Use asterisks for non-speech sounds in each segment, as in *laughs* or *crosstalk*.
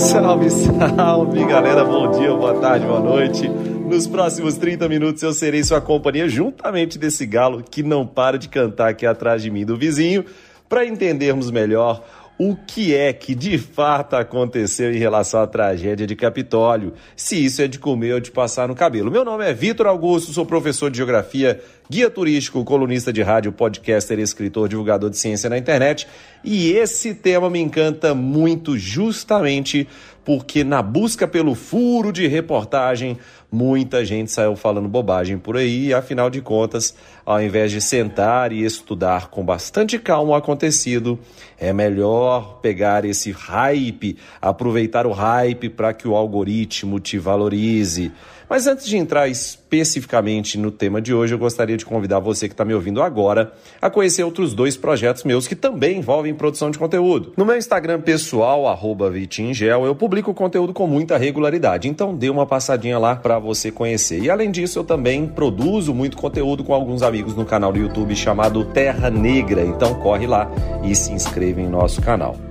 Salve, *laughs* salve, galera. Bom dia, boa tarde, boa noite. Nos próximos 30 minutos eu serei sua companhia juntamente desse galo que não para de cantar aqui atrás de mim do vizinho, para entendermos melhor o que é que de fato aconteceu em relação à tragédia de Capitólio, se isso é de comer ou de passar no cabelo. Meu nome é Vitor Augusto, sou professor de geografia, guia turístico, colunista de rádio, podcaster, escritor, divulgador de ciência na internet, e esse tema me encanta muito justamente porque na busca pelo furo de reportagem, muita gente saiu falando bobagem por aí, e afinal de contas, ao invés de sentar e estudar com bastante calma o acontecido, é melhor pegar esse hype, aproveitar o hype para que o algoritmo te valorize. Mas antes de entrar especificamente no tema de hoje, eu gostaria de convidar você que está me ouvindo agora a conhecer outros dois projetos meus que também envolvem produção de conteúdo. No meu Instagram pessoal, Vitingel, eu publico conteúdo com muita regularidade, então dê uma passadinha lá para você conhecer. E além disso, eu também produzo muito conteúdo com alguns amigos no canal do YouTube chamado Terra Negra, então corre lá e se inscreva em nosso canal.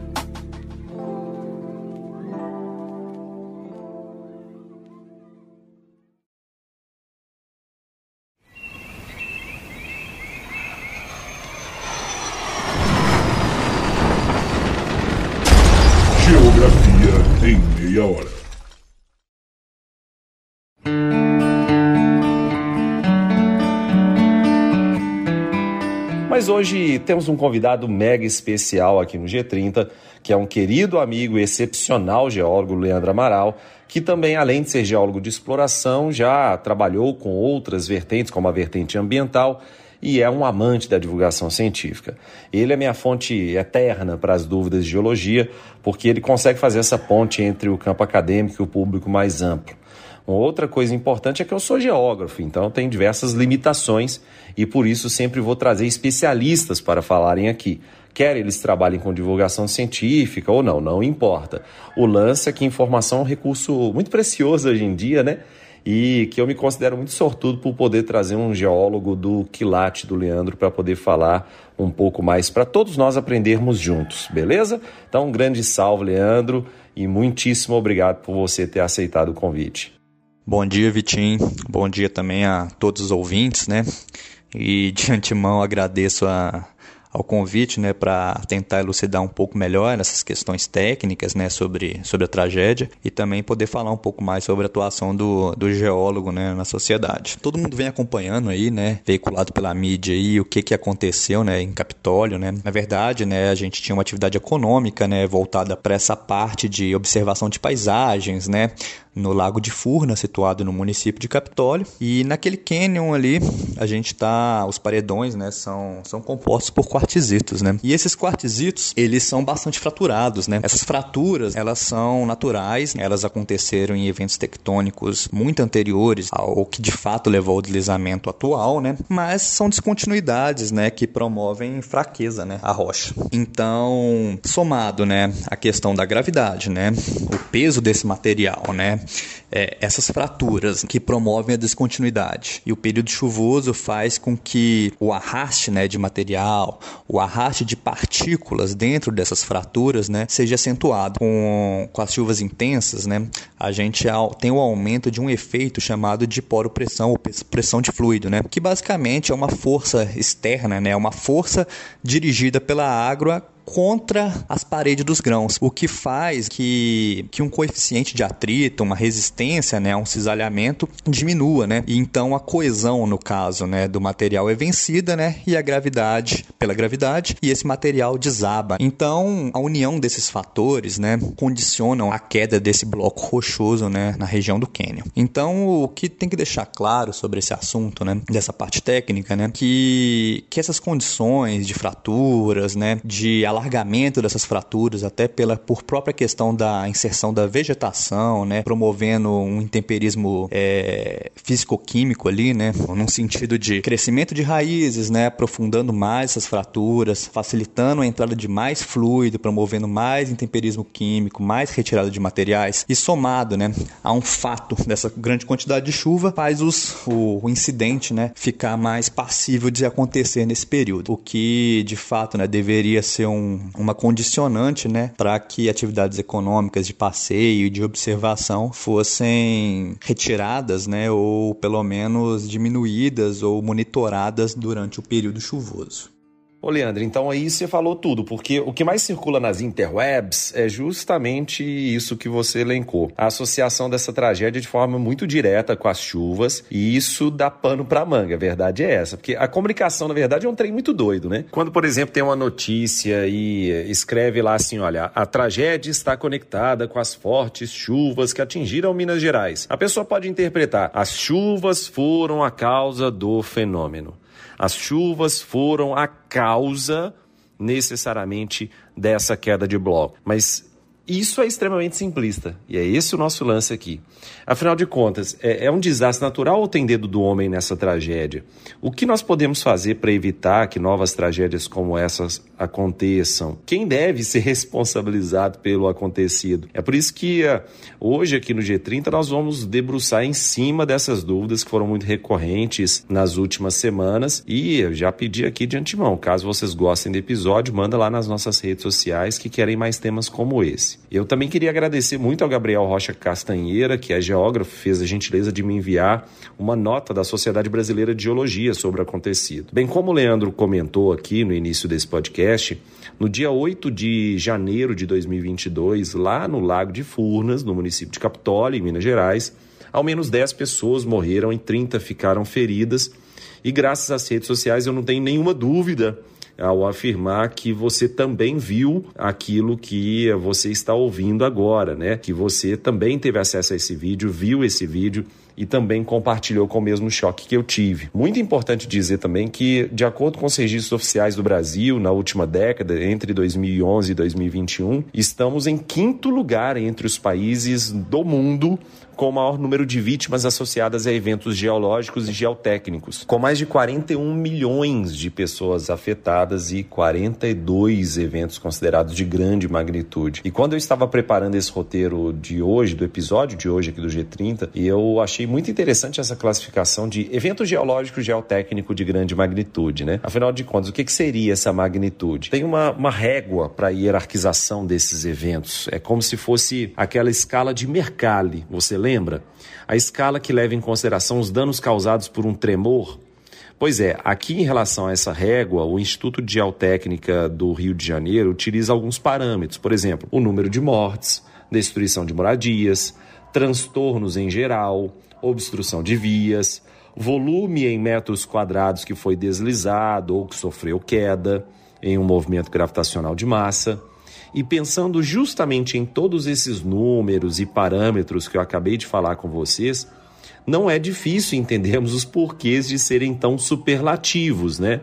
Mas hoje temos um convidado mega especial aqui no G30, que é um querido amigo excepcional geólogo, Leandro Amaral, que também, além de ser geólogo de exploração, já trabalhou com outras vertentes, como a vertente ambiental, e é um amante da divulgação científica. Ele é minha fonte eterna para as dúvidas de geologia, porque ele consegue fazer essa ponte entre o campo acadêmico e o público mais amplo. Outra coisa importante é que eu sou geógrafo, então tem diversas limitações e por isso sempre vou trazer especialistas para falarem aqui. Quer eles trabalhem com divulgação científica ou não, não importa. O lance é que informação é um recurso muito precioso hoje em dia, né? e que eu me considero muito sortudo por poder trazer um geólogo do quilate do Leandro para poder falar um pouco mais para todos nós aprendermos juntos, beleza? Então, um grande salve, Leandro, e muitíssimo obrigado por você ter aceitado o convite. Bom dia, Vitinho. Bom dia também a todos os ouvintes, né? E de antemão agradeço a, ao convite, né, para tentar elucidar um pouco melhor essas questões técnicas, né, sobre, sobre a tragédia e também poder falar um pouco mais sobre a atuação do, do geólogo, né, na sociedade. Todo mundo vem acompanhando aí, né, veiculado pela mídia aí, o que que aconteceu, né, em Capitólio, né. Na verdade, né, a gente tinha uma atividade econômica, né, voltada para essa parte de observação de paisagens, né, no Lago de Furna, situado no município de Capitólio. E naquele canyon ali, a gente tá, os paredões, né, são, são compostos por quartzitos, né? E esses quartzitos, eles são bastante fraturados, né? Essas fraturas, elas são naturais, elas aconteceram em eventos tectônicos muito anteriores ao que de fato levou ao deslizamento atual, né? Mas são descontinuidades, né, que promovem fraqueza, né, à rocha. Então, somado, né, a questão da gravidade, né, o peso desse material, né, é, essas fraturas que promovem a descontinuidade. E o período chuvoso faz com que o arraste né, de material, o arraste de partículas dentro dessas fraturas né, seja acentuado. Com, com as chuvas intensas, né, a gente tem o aumento de um efeito chamado de poropressão ou pressão de fluido, né, que basicamente é uma força externa, né, uma força dirigida pela água contra as paredes dos grãos, o que faz que, que um coeficiente de atrito, uma resistência né, um cisalhamento diminua, né? E então a coesão, no caso, né, do material é vencida, né? E a gravidade, pela gravidade, e esse material desaba. Então, a união desses fatores, né, condicionam a queda desse bloco rochoso, né, na região do cânion. Então, o que tem que deixar claro sobre esse assunto, né, dessa parte técnica, né, que, que essas condições de fraturas, né, de alargamento dessas fraturas, até pela por própria questão da inserção da vegetação, né, promovendo um intemperismo é, físico-químico ali, né, num sentido de crescimento de raízes, né, aprofundando mais essas fraturas, facilitando a entrada de mais fluido, promovendo mais intemperismo químico, mais retirada de materiais. E somado, né, a um fato dessa grande quantidade de chuva faz os, o, o incidente, né, ficar mais passível de acontecer nesse período, o que de fato, né, deveria ser um um, uma condicionante né, para que atividades econômicas de passeio e de observação fossem retiradas né, ou pelo menos diminuídas ou monitoradas durante o período chuvoso. Ô, Leandro, então aí você falou tudo, porque o que mais circula nas interwebs é justamente isso que você elencou. A associação dessa tragédia de forma muito direta com as chuvas, e isso dá pano pra manga, a verdade é essa. Porque a comunicação, na verdade, é um trem muito doido, né? Quando, por exemplo, tem uma notícia e escreve lá assim: olha, a tragédia está conectada com as fortes chuvas que atingiram Minas Gerais. A pessoa pode interpretar: as chuvas foram a causa do fenômeno. As chuvas foram a causa necessariamente dessa queda de bloco. Mas isso é extremamente simplista. E é esse o nosso lance aqui. Afinal de contas, é, é, um desastre natural ou tem dedo do homem nessa tragédia? O que nós podemos fazer para evitar que novas tragédias como essas aconteçam? Quem deve ser responsabilizado pelo acontecido? É por isso que uh, hoje aqui no G30 nós vamos debruçar em cima dessas dúvidas que foram muito recorrentes nas últimas semanas. E eu já pedi aqui de antemão, caso vocês gostem do episódio, manda lá nas nossas redes sociais que querem mais temas como esse. Eu também queria agradecer muito ao Gabriel Rocha Castanheira, que é geógrafo, fez a gentileza de me enviar uma nota da Sociedade Brasileira de Geologia sobre o acontecido. Bem como o Leandro comentou aqui no início desse podcast, no dia 8 de janeiro de 2022, lá no Lago de Furnas, no município de Capitólio, em Minas Gerais, ao menos 10 pessoas morreram e 30 ficaram feridas. E graças às redes sociais eu não tenho nenhuma dúvida ao afirmar que você também viu aquilo que você está ouvindo agora, né? Que você também teve acesso a esse vídeo, viu esse vídeo e também compartilhou com o mesmo choque que eu tive. Muito importante dizer também que, de acordo com os registros oficiais do Brasil, na última década, entre 2011 e 2021, estamos em quinto lugar entre os países do mundo com o maior número de vítimas associadas a eventos geológicos e geotécnicos, com mais de 41 milhões de pessoas afetadas e 42 eventos considerados de grande magnitude. E quando eu estava preparando esse roteiro de hoje, do episódio de hoje aqui do G30, eu achei muito interessante essa classificação de evento geológico geotécnico de grande magnitude, né? Afinal de contas, o que, que seria essa magnitude? Tem uma, uma régua para a hierarquização desses eventos. É como se fosse aquela escala de Mercalli, você lembra? A escala que leva em consideração os danos causados por um tremor. Pois é, aqui em relação a essa régua, o Instituto de Geotécnica do Rio de Janeiro utiliza alguns parâmetros, por exemplo, o número de mortes, destruição de moradias, transtornos em geral, obstrução de vias, volume em metros quadrados que foi deslizado ou que sofreu queda em um movimento gravitacional de massa. E pensando justamente em todos esses números e parâmetros que eu acabei de falar com vocês, não é difícil entendermos os porquês de serem tão superlativos, né?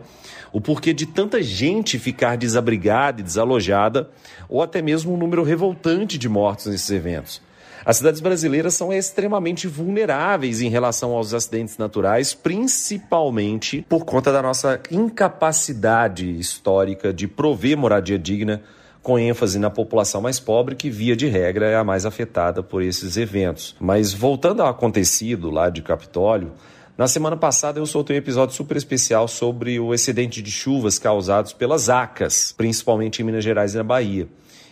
O porquê de tanta gente ficar desabrigada e desalojada, ou até mesmo um número revoltante de mortos nesses eventos. As cidades brasileiras são extremamente vulneráveis em relação aos acidentes naturais, principalmente por conta da nossa incapacidade histórica de prover moradia digna com ênfase na população mais pobre, que via de regra é a mais afetada por esses eventos. Mas voltando ao acontecido lá de Capitólio, na semana passada eu soltei um episódio super especial sobre o excedente de chuvas causados pelas ACAS, principalmente em Minas Gerais e na Bahia.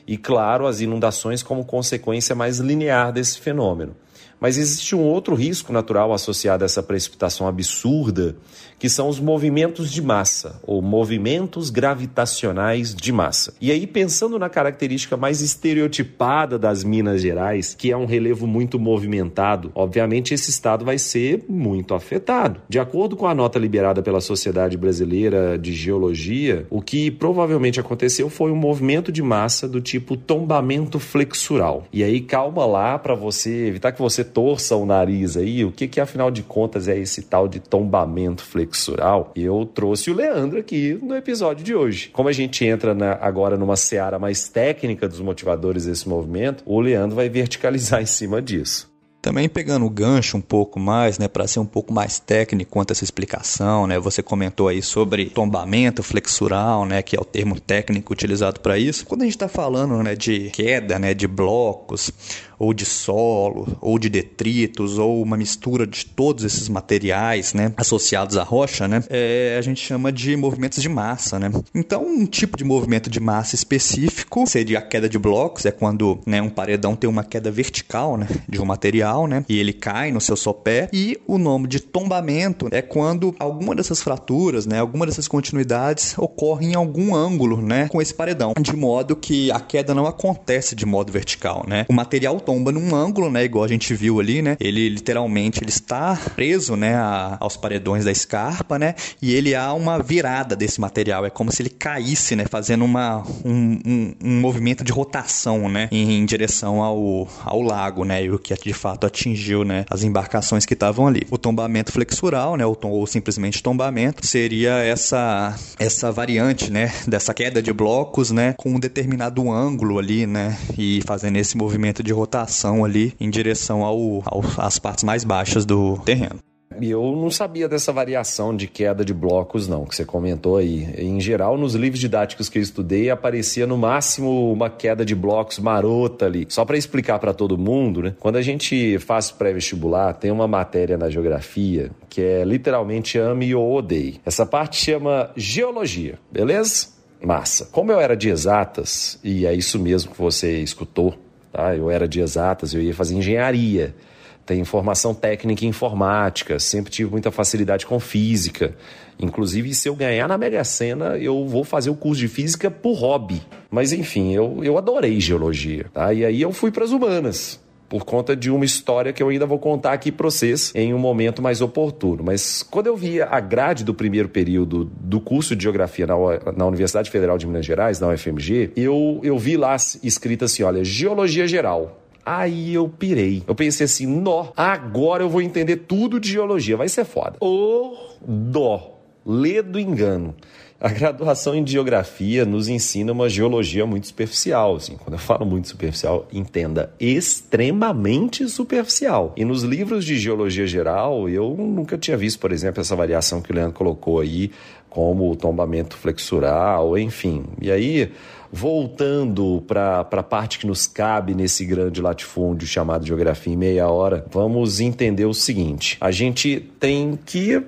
E claro, as inundações como consequência mais linear desse fenômeno. Mas existe um outro risco natural associado a essa precipitação absurda, que são os movimentos de massa, ou movimentos gravitacionais de massa. E aí, pensando na característica mais estereotipada das Minas Gerais, que é um relevo muito movimentado, obviamente esse estado vai ser muito afetado. De acordo com a nota liberada pela Sociedade Brasileira de Geologia, o que provavelmente aconteceu foi um movimento de massa do tipo tombamento flexural. E aí, calma lá para você evitar que você torça o nariz aí, o que, que afinal de contas é esse tal de tombamento flexural? Eu trouxe o Leandro aqui no episódio de hoje. Como a gente entra na, agora numa seara mais técnica dos motivadores desse movimento, o Leandro vai verticalizar *laughs* em cima disso. Também pegando o gancho um pouco mais, né, para ser um pouco mais técnico quanto a essa explicação, né, você comentou aí sobre tombamento flexural, né, que é o termo técnico utilizado para isso. Quando a gente está falando, né, de queda, né, de blocos, ou de solo, ou de detritos, ou uma mistura de todos esses materiais, né, associados à rocha, né, é, a gente chama de movimentos de massa, né. Então, um tipo de movimento de massa específico seria a queda de blocos, é quando, né, um paredão tem uma queda vertical, né, de um material, né, e ele cai no seu sopé, e o nome de tombamento é quando alguma dessas fraturas, né, alguma dessas continuidades ocorre em algum ângulo, né, com esse paredão, de modo que a queda não acontece de modo vertical, né. O material tomba num ângulo, né? Igual a gente viu ali, né? Ele literalmente ele está preso, né? A, aos paredões da escarpa, né? E ele há uma virada desse material. É como se ele caísse, né? Fazendo uma, um, um, um movimento de rotação, né? Em, em, direção ao, ao lago, né? E o que de fato atingiu, né? As embarcações que estavam ali. O tombamento flexural, né? Ou, ou simplesmente tombamento seria essa essa variante, né? Dessa queda de blocos, né? Com um determinado ângulo ali, né? E fazendo esse movimento de rotação ali em direção ao, ao, às partes mais baixas do terreno. E eu não sabia dessa variação de queda de blocos, não, que você comentou aí. Em geral, nos livros didáticos que eu estudei, aparecia no máximo uma queda de blocos marota ali. Só para explicar para todo mundo, né? Quando a gente faz pré-vestibular, tem uma matéria na geografia que é literalmente ame ou odeie. Essa parte chama geologia, beleza? Massa. Como eu era de exatas, e é isso mesmo que você escutou, Tá? Eu era de exatas, eu ia fazer engenharia, tenho formação técnica em informática, sempre tive muita facilidade com física. Inclusive, se eu ganhar na Mega Sena, eu vou fazer o curso de física por hobby. Mas enfim, eu, eu adorei geologia. Tá? E aí eu fui para as humanas por conta de uma história que eu ainda vou contar aqui para vocês em um momento mais oportuno. Mas quando eu via a grade do primeiro período do curso de Geografia na, na Universidade Federal de Minas Gerais, na UFMG, eu, eu vi lá escrito assim, olha, Geologia Geral. Aí eu pirei. Eu pensei assim, nó, agora eu vou entender tudo de geologia, vai ser foda. Ô, dó, lê do engano. A graduação em geografia nos ensina uma geologia muito superficial. Assim. Quando eu falo muito superficial, entenda extremamente superficial. E nos livros de geologia geral, eu nunca tinha visto, por exemplo, essa variação que o Leandro colocou aí, como o tombamento flexural, enfim. E aí voltando para a parte que nos cabe nesse grande latifúndio chamado Geografia em Meia Hora, vamos entender o seguinte: a gente tem que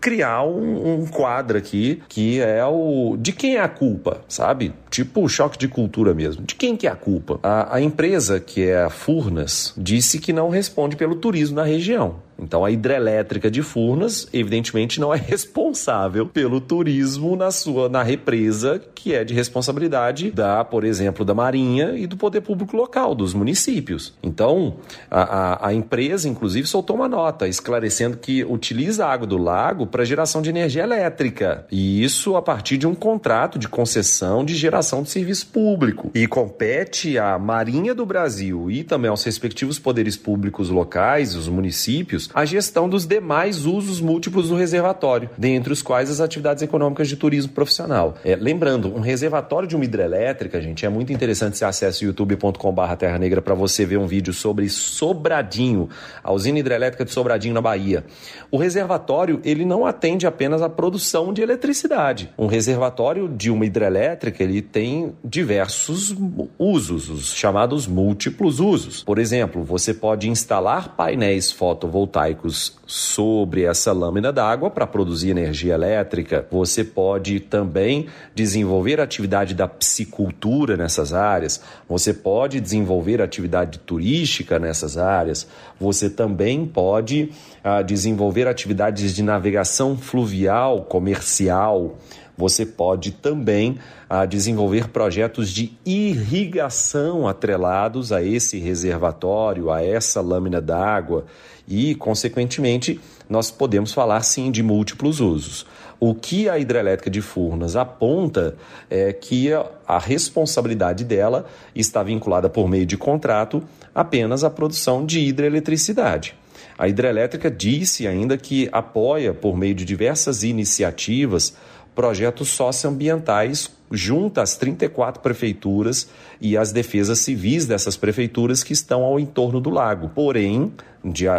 criar um, um quadro aqui que é o de quem é a culpa, sabe? Tipo choque de cultura mesmo. De quem que é a culpa? A, a empresa, que é a Furnas, disse que não responde pelo turismo na região. Então a hidrelétrica de Furnas, evidentemente, não é *laughs* responsável pelo turismo na sua na represa, que é de responsabilidade da, por exemplo, da Marinha e do poder público local, dos municípios. Então, a, a, a empresa, inclusive, soltou uma nota esclarecendo que utiliza a água do lago para geração de energia elétrica. E isso a partir de um contrato de concessão de geração de serviço público. E compete à Marinha do Brasil e também aos respectivos poderes públicos locais, os municípios, a gestão dos demais usos múltiplos do reservatório, dentre os quais as atividades econômicas de turismo profissional. É, lembrando, um reservatório de uma hidrelétrica, gente, é muito interessante você acesse youtube.com.br Terra Negra para você ver um vídeo sobre Sobradinho, a usina hidrelétrica de Sobradinho na Bahia. O reservatório, ele não atende apenas à produção de eletricidade. Um reservatório de uma hidrelétrica, ele tem diversos usos, os chamados múltiplos usos. Por exemplo, você pode instalar painéis fotovoltaicos sobre essa lâmina d'água para produzir energia elétrica. Você pode também desenvolver atividade da piscicultura nessas áreas. Você pode desenvolver atividade turística nessas áreas. Você também pode ah, desenvolver atividades de navegação fluvial, comercial. Você pode também ah, desenvolver projetos de irrigação atrelados a esse reservatório, a essa lâmina d'água e, consequentemente, nós podemos falar sim de múltiplos usos. O que a hidrelétrica de Furnas aponta é que a responsabilidade dela está vinculada por meio de contrato apenas à produção de hidroeletricidade. A hidrelétrica disse ainda que apoia, por meio de diversas iniciativas, projetos socioambientais junto às 34 prefeituras e as defesas civis dessas prefeituras que estão ao entorno do lago. Porém,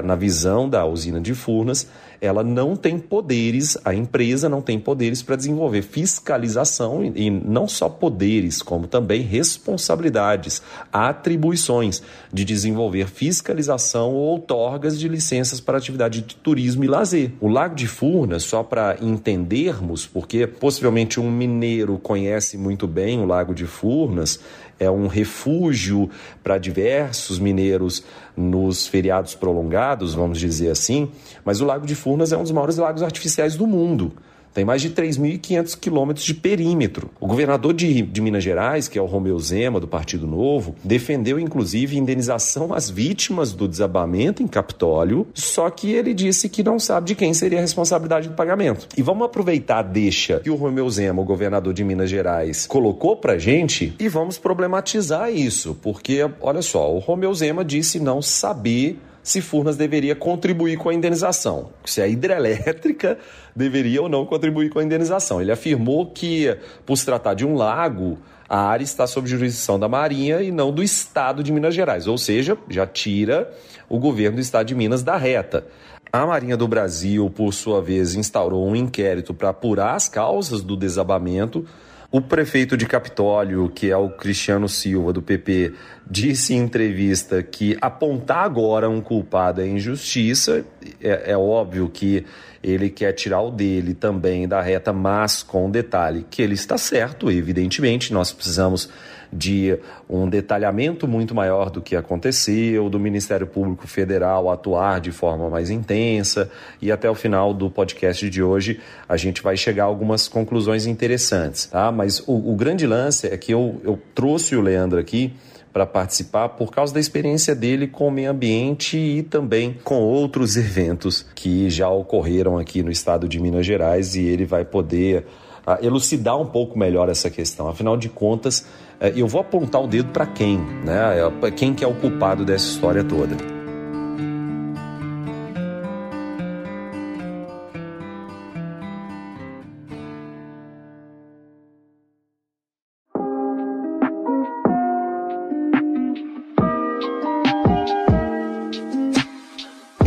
na visão da usina de Furnas, ela não tem poderes, a empresa não tem poderes para desenvolver fiscalização e, não só poderes, como também responsabilidades, atribuições de desenvolver fiscalização ou outorgas de licenças para atividade de turismo e lazer. O Lago de Furnas, só para entendermos, porque possivelmente um mineiro conhece muito bem o Lago de Furnas, é um refúgio para diversos mineiros nos feriados prolongados, vamos dizer assim, mas o Lago de Furnas é um dos maiores lagos artificiais do mundo. Tem mais de 3.500 quilômetros de perímetro. O governador de, de, Minas Gerais, que é o Romeu Zema, do Partido Novo, defendeu inclusive indenização às vítimas do desabamento em Capitólio, só que ele disse que não sabe de quem seria a responsabilidade do pagamento. E vamos aproveitar a deixa que o Romeu Zema, o governador de Minas Gerais, colocou pra gente e vamos problematizar isso, porque, olha só, o Romeu Zema disse não saber se Furnas deveria contribuir com a indenização, se a hidrelétrica deveria ou não contribuir com a indenização. Ele afirmou que, por se tratar de um lago, a área está sob jurisdição da Marinha e não do Estado de Minas Gerais, ou seja, já tira o governo do Estado de Minas da reta. A Marinha do Brasil, por sua vez, instaurou um inquérito para apurar as causas do desabamento o prefeito de Capitólio, que é o Cristiano Silva, do PP, disse em entrevista que apontar agora um culpado é injustiça. É, é óbvio que ele quer tirar o dele também da reta, mas com detalhe que ele está certo, evidentemente. Nós precisamos de um detalhamento muito maior do que aconteceu, do Ministério Público Federal atuar de forma mais intensa e até o final do podcast de hoje a gente vai chegar a algumas conclusões interessantes, tá? Mas o, o grande lance é que eu, eu trouxe o Leandro aqui para participar por causa da experiência dele com o meio ambiente e também com outros eventos que já ocorreram aqui no estado de Minas Gerais e ele vai poder uh, elucidar um pouco melhor essa questão. Afinal de contas, eu vou apontar o dedo para quem, né? É, quem que é o culpado dessa história toda.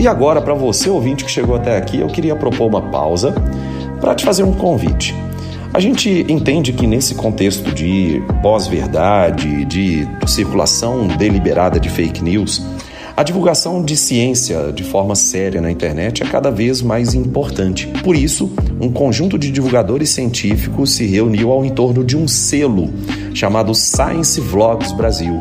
E agora, para você ouvinte que chegou até aqui, eu queria propor uma pausa para te fazer um convite. A gente entende que nesse contexto de pós-verdade, de circulação deliberada de fake news, a divulgação de ciência de forma séria na internet é cada vez mais importante. Por isso, um conjunto de divulgadores científicos se reuniu ao entorno de um selo chamado Science Vlogs Brasil.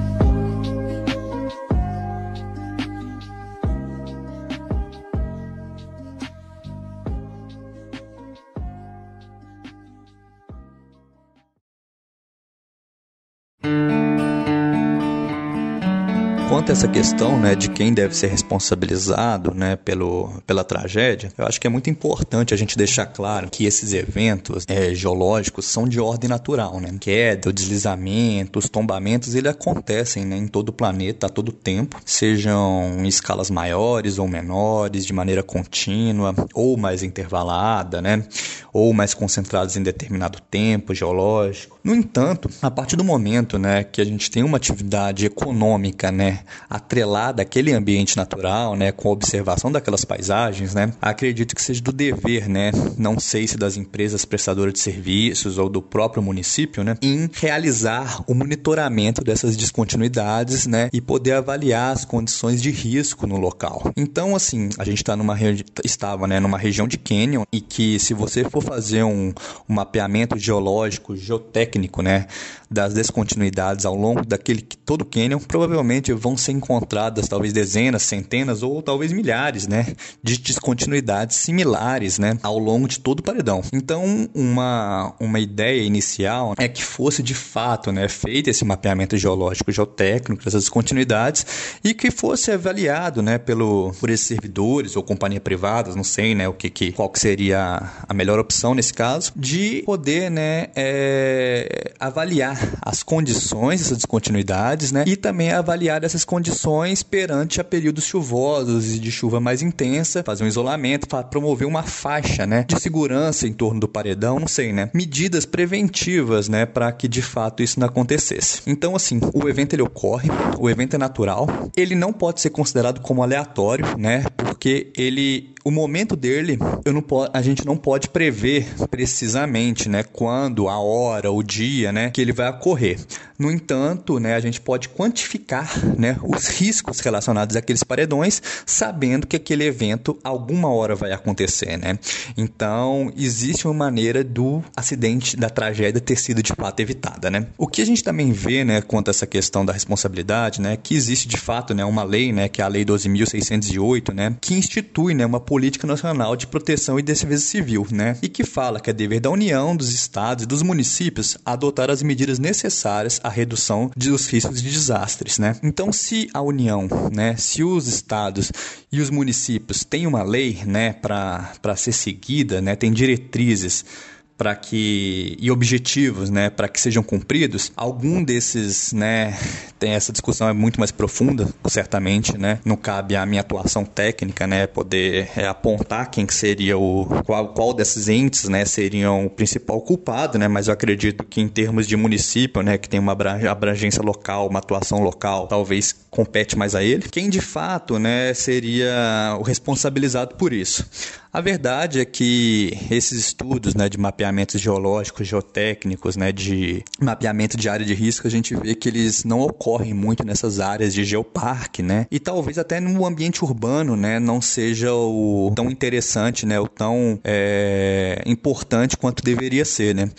Essa questão né, de quem deve ser responsabilizado né, pelo, pela tragédia, eu acho que é muito importante a gente deixar claro que esses eventos é, geológicos são de ordem natural. Né? Queda, o deslizamento, os tombamentos, eles acontecem né, em todo o planeta a todo tempo, sejam em escalas maiores ou menores, de maneira contínua ou mais intervalada, né? ou mais concentrados em determinado tempo geológico. No entanto, a partir do momento né, que a gente tem uma atividade econômica né, atrelada àquele ambiente natural, né, com a observação daquelas paisagens, né, acredito que seja do dever, né, não sei se das empresas prestadoras de serviços ou do próprio município, né, em realizar o monitoramento dessas descontinuidades, né, e poder avaliar as condições de risco no local. Então, assim, a gente está numa estava, né, numa região de Canyon e que se você for fazer um, um mapeamento geológico, geotécnico, né, das descontinuidades ao longo daquele todo o Canyon, provavelmente vão vão ser encontradas talvez dezenas, centenas ou talvez milhares, né, de descontinuidades similares, né, ao longo de todo o paredão. Então, uma, uma ideia inicial é que fosse de fato, né, feito esse mapeamento geológico, geotécnico dessas descontinuidades e que fosse avaliado, né, pelo por esses servidores ou companhias privadas, não sei, né, o que, que qual que seria a melhor opção nesse caso, de poder, né, é, avaliar as condições dessas descontinuidades, né, e também avaliar essas condições perante a períodos chuvosos e de chuva mais intensa, fazer um isolamento, promover uma faixa, né, de segurança em torno do paredão, não sei, né, medidas preventivas, né, para que de fato isso não acontecesse. Então, assim, o evento ele ocorre, o evento é natural, ele não pode ser considerado como aleatório, né, porque ele o momento dele, eu não a gente não pode prever precisamente, né, quando, a hora, o dia, né, que ele vai ocorrer. No entanto, né, a gente pode quantificar, né, os riscos relacionados àqueles paredões, sabendo que aquele evento alguma hora vai acontecer, né? Então, existe uma maneira do acidente, da tragédia ter sido de fato evitada, né? O que a gente também vê, né, quanto a essa questão da responsabilidade, né, que existe de fato, né, uma lei, né, que é a lei 12.608, né, que institui, né, uma Política Nacional de Proteção e Defesa Civil, né? E que fala que é dever da União, dos estados e dos municípios adotar as medidas necessárias à redução dos riscos de desastres, né? Então, se a União, né, se os estados e os municípios têm uma lei, né, para ser seguida, né, tem diretrizes para que e objetivos, né, para que sejam cumpridos, algum desses, né, tem essa discussão é muito mais profunda, certamente, né, não cabe à minha atuação técnica, né, poder é, apontar quem que seria o qual, qual desses entes, né, seriam o principal culpado, né, mas eu acredito que em termos de município, né, que tem uma abrangência local, uma atuação local, talvez compete mais a ele. Quem de fato, né, seria o responsabilizado por isso. A verdade é que esses estudos né, de mapeamentos geológicos, geotécnicos, né, de mapeamento de área de risco, a gente vê que eles não ocorrem muito nessas áreas de geoparque, né? E talvez até no ambiente urbano, né, não seja o tão interessante, né, o tão é, importante quanto deveria ser, né?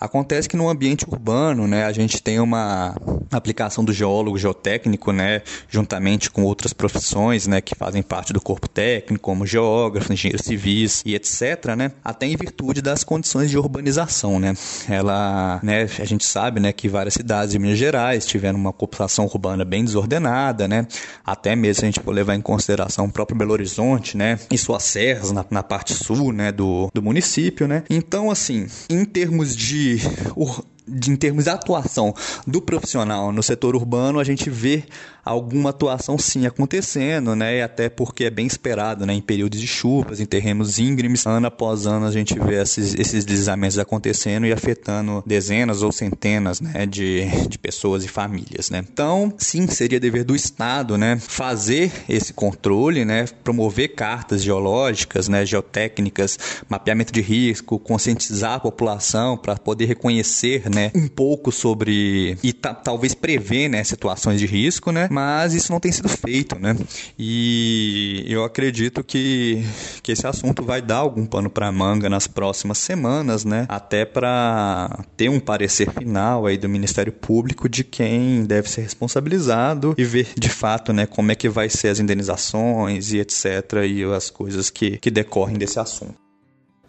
Acontece que no ambiente urbano, né, a gente tem uma aplicação do geólogo geotécnico, né, juntamente com outras profissões, né, que fazem parte do corpo técnico, como geógrafo, engenheiros civis e etc, né, até em virtude das condições de urbanização, né. Ela, né, a gente sabe, né, que várias cidades de Minas Gerais tiveram uma população urbana bem desordenada, né, até mesmo se a gente for levar em consideração o próprio Belo Horizonte, né, e suas serras na, na parte sul, né, do, do município, né. Então, assim, em termos de die oh, de, em termos de atuação do profissional no setor urbano, a gente vê alguma atuação sim acontecendo, né? Até porque é bem esperado, né? Em períodos de chuvas, em terrenos íngremes, ano após ano a gente vê esses, esses deslizamentos acontecendo e afetando dezenas ou centenas, né? De, de pessoas e famílias, né? Então, sim, seria dever do Estado, né? Fazer esse controle, né? Promover cartas geológicas, né? Geotécnicas, mapeamento de risco, conscientizar a população para poder reconhecer, né? Um pouco sobre e talvez prever, né? Situações de risco, né? mas isso não tem sido feito, né? E eu acredito que, que esse assunto vai dar algum pano para manga nas próximas semanas, né? Até para ter um parecer final aí do Ministério Público de quem deve ser responsabilizado e ver de fato, né, como é que vai ser as indenizações e etc. e as coisas que, que decorrem desse assunto.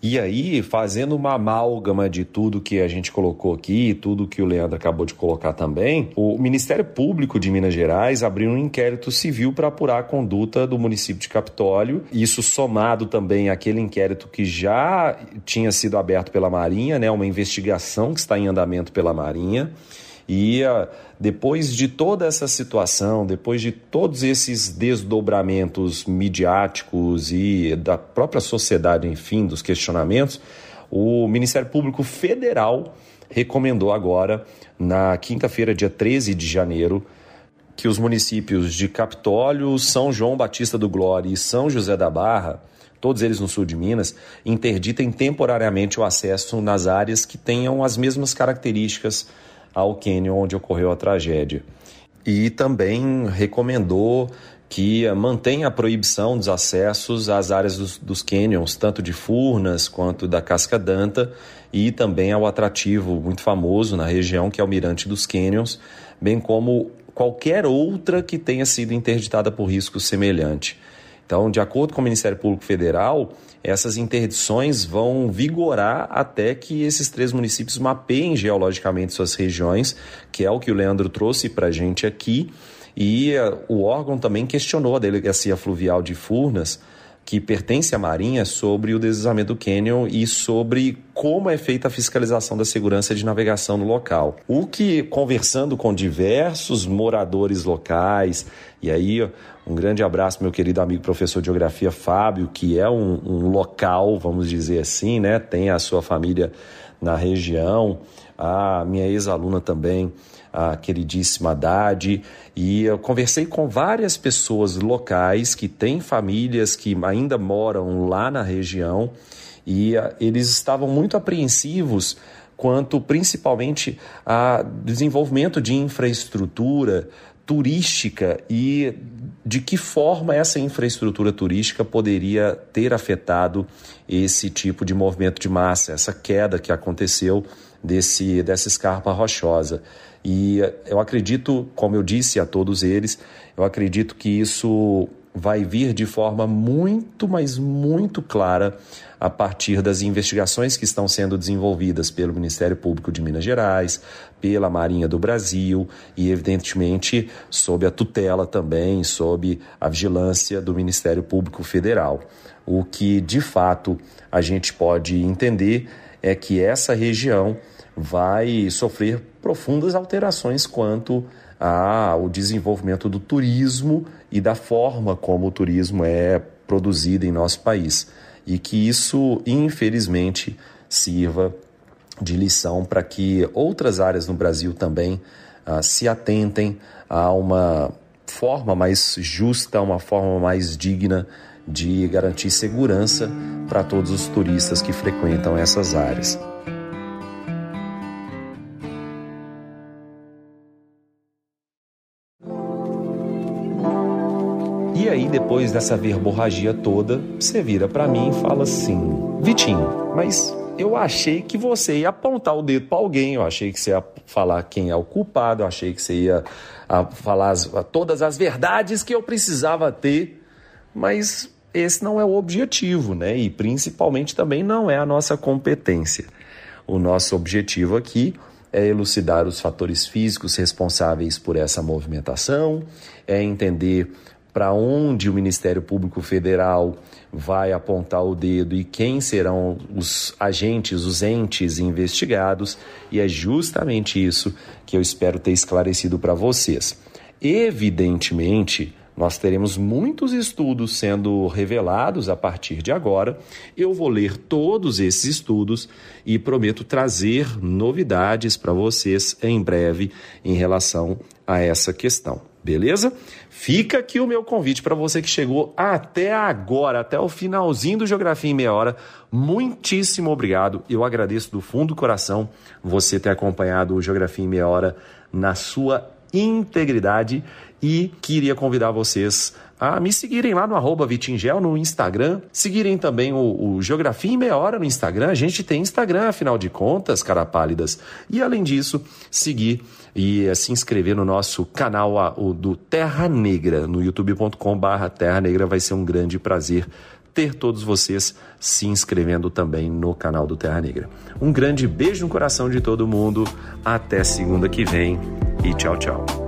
E aí, fazendo uma amálgama de tudo que a gente colocou aqui, tudo que o Leandro acabou de colocar também, o Ministério Público de Minas Gerais abriu um inquérito civil para apurar a conduta do município de Capitólio. Isso somado também àquele inquérito que já tinha sido aberto pela Marinha, né, uma investigação que está em andamento pela Marinha. E depois de toda essa situação, depois de todos esses desdobramentos midiáticos e da própria sociedade, enfim, dos questionamentos, o Ministério Público Federal recomendou agora, na quinta-feira, dia 13 de janeiro, que os municípios de Capitólio, São João Batista do Glória e São José da Barra, todos eles no sul de Minas, interditem temporariamente o acesso nas áreas que tenham as mesmas características ao cânion onde ocorreu a tragédia. E também recomendou que mantenha a proibição dos acessos às áreas dos, dos tanto de Furnas quanto da Casca Danta, e também ao atrativo muito famoso na região, que é o Mirante dos Canyons, bem como qualquer outra que tenha sido interditada por risco semelhante. Então, de acordo com o Ministério Público Federal, essas interdições vão vigorar até que esses três municípios mapeiem geologicamente suas regiões, que é o que o Leandro trouxe para a gente aqui. E uh, o órgão também questionou a Delegacia Fluvial de Furnas que pertence à Marinha sobre o deslizamento do cânion e sobre como é feita a fiscalização da segurança de navegação no local. O que, conversando com diversos moradores locais, e aí um grande abraço meu querido amigo professor de geografia Fábio, que é um, um local, vamos dizer assim, né? Tem a sua família na região, a minha ex-aluna também a queridíssima Haddad, e eu conversei com várias pessoas locais que têm famílias que ainda moram lá na região e uh, eles estavam muito apreensivos quanto principalmente a desenvolvimento de infraestrutura turística e de que forma essa infraestrutura turística poderia ter afetado esse tipo de movimento de massa, essa queda que aconteceu desse, dessa escarpa rochosa. E eu acredito, como eu disse a todos eles, eu acredito que isso vai vir de forma muito, mas muito clara a partir das investigações que estão sendo desenvolvidas pelo Ministério Público de Minas Gerais, pela Marinha do Brasil e, evidentemente, sob a tutela também, sob a vigilância do Ministério Público Federal. O que, de fato, a gente pode entender é que essa região vai sofrer profundas alterações quanto ao desenvolvimento do turismo e da forma como o turismo é produzido em nosso país. E que isso, infelizmente, sirva de lição para que outras áreas no Brasil também ah, se atentem a uma forma mais justa, uma forma mais digna de garantir segurança para todos os turistas que frequentam essas áreas. Depois dessa verborragia toda, você vira para mim e fala assim: Vitinho, mas eu achei que você ia apontar o dedo para alguém, eu achei que você ia falar quem é o culpado, eu achei que você ia falar as, todas as verdades que eu precisava ter, mas esse não é o objetivo, né? E principalmente também não é a nossa competência. O nosso objetivo aqui é elucidar os fatores físicos responsáveis por essa movimentação, é entender para onde o Ministério Público Federal vai apontar o dedo e quem serão os agentes, os entes investigados, e é justamente isso que eu espero ter esclarecido para vocês. Evidentemente, nós teremos muitos estudos sendo revelados a partir de agora. Eu vou ler todos esses estudos e prometo trazer novidades para vocês em breve em relação a essa questão. Beleza? Fica aqui o meu convite para você que chegou até agora, até o finalzinho do Geografia em Meia Hora. Muitíssimo obrigado. Eu agradeço do fundo do coração você ter acompanhado o Geografia em Meia Hora na sua integridade e queria convidar vocês a me seguirem lá no arroba Vitingel no Instagram, seguirem também o, o, Geografia em Meia Hora no Instagram. A gente tem Instagram, afinal de contas, cara pálidas. E além disso, seguir e uh, se inscrever no nosso canal o, do Terra Negra, no youtube.com barra Terra Negra. Vai ser um grande prazer ter todos vocês se inscrevendo também no canal do Terra Negra. Um grande beijo no coração de todo mundo. Até segunda que vem e tchau, tchau.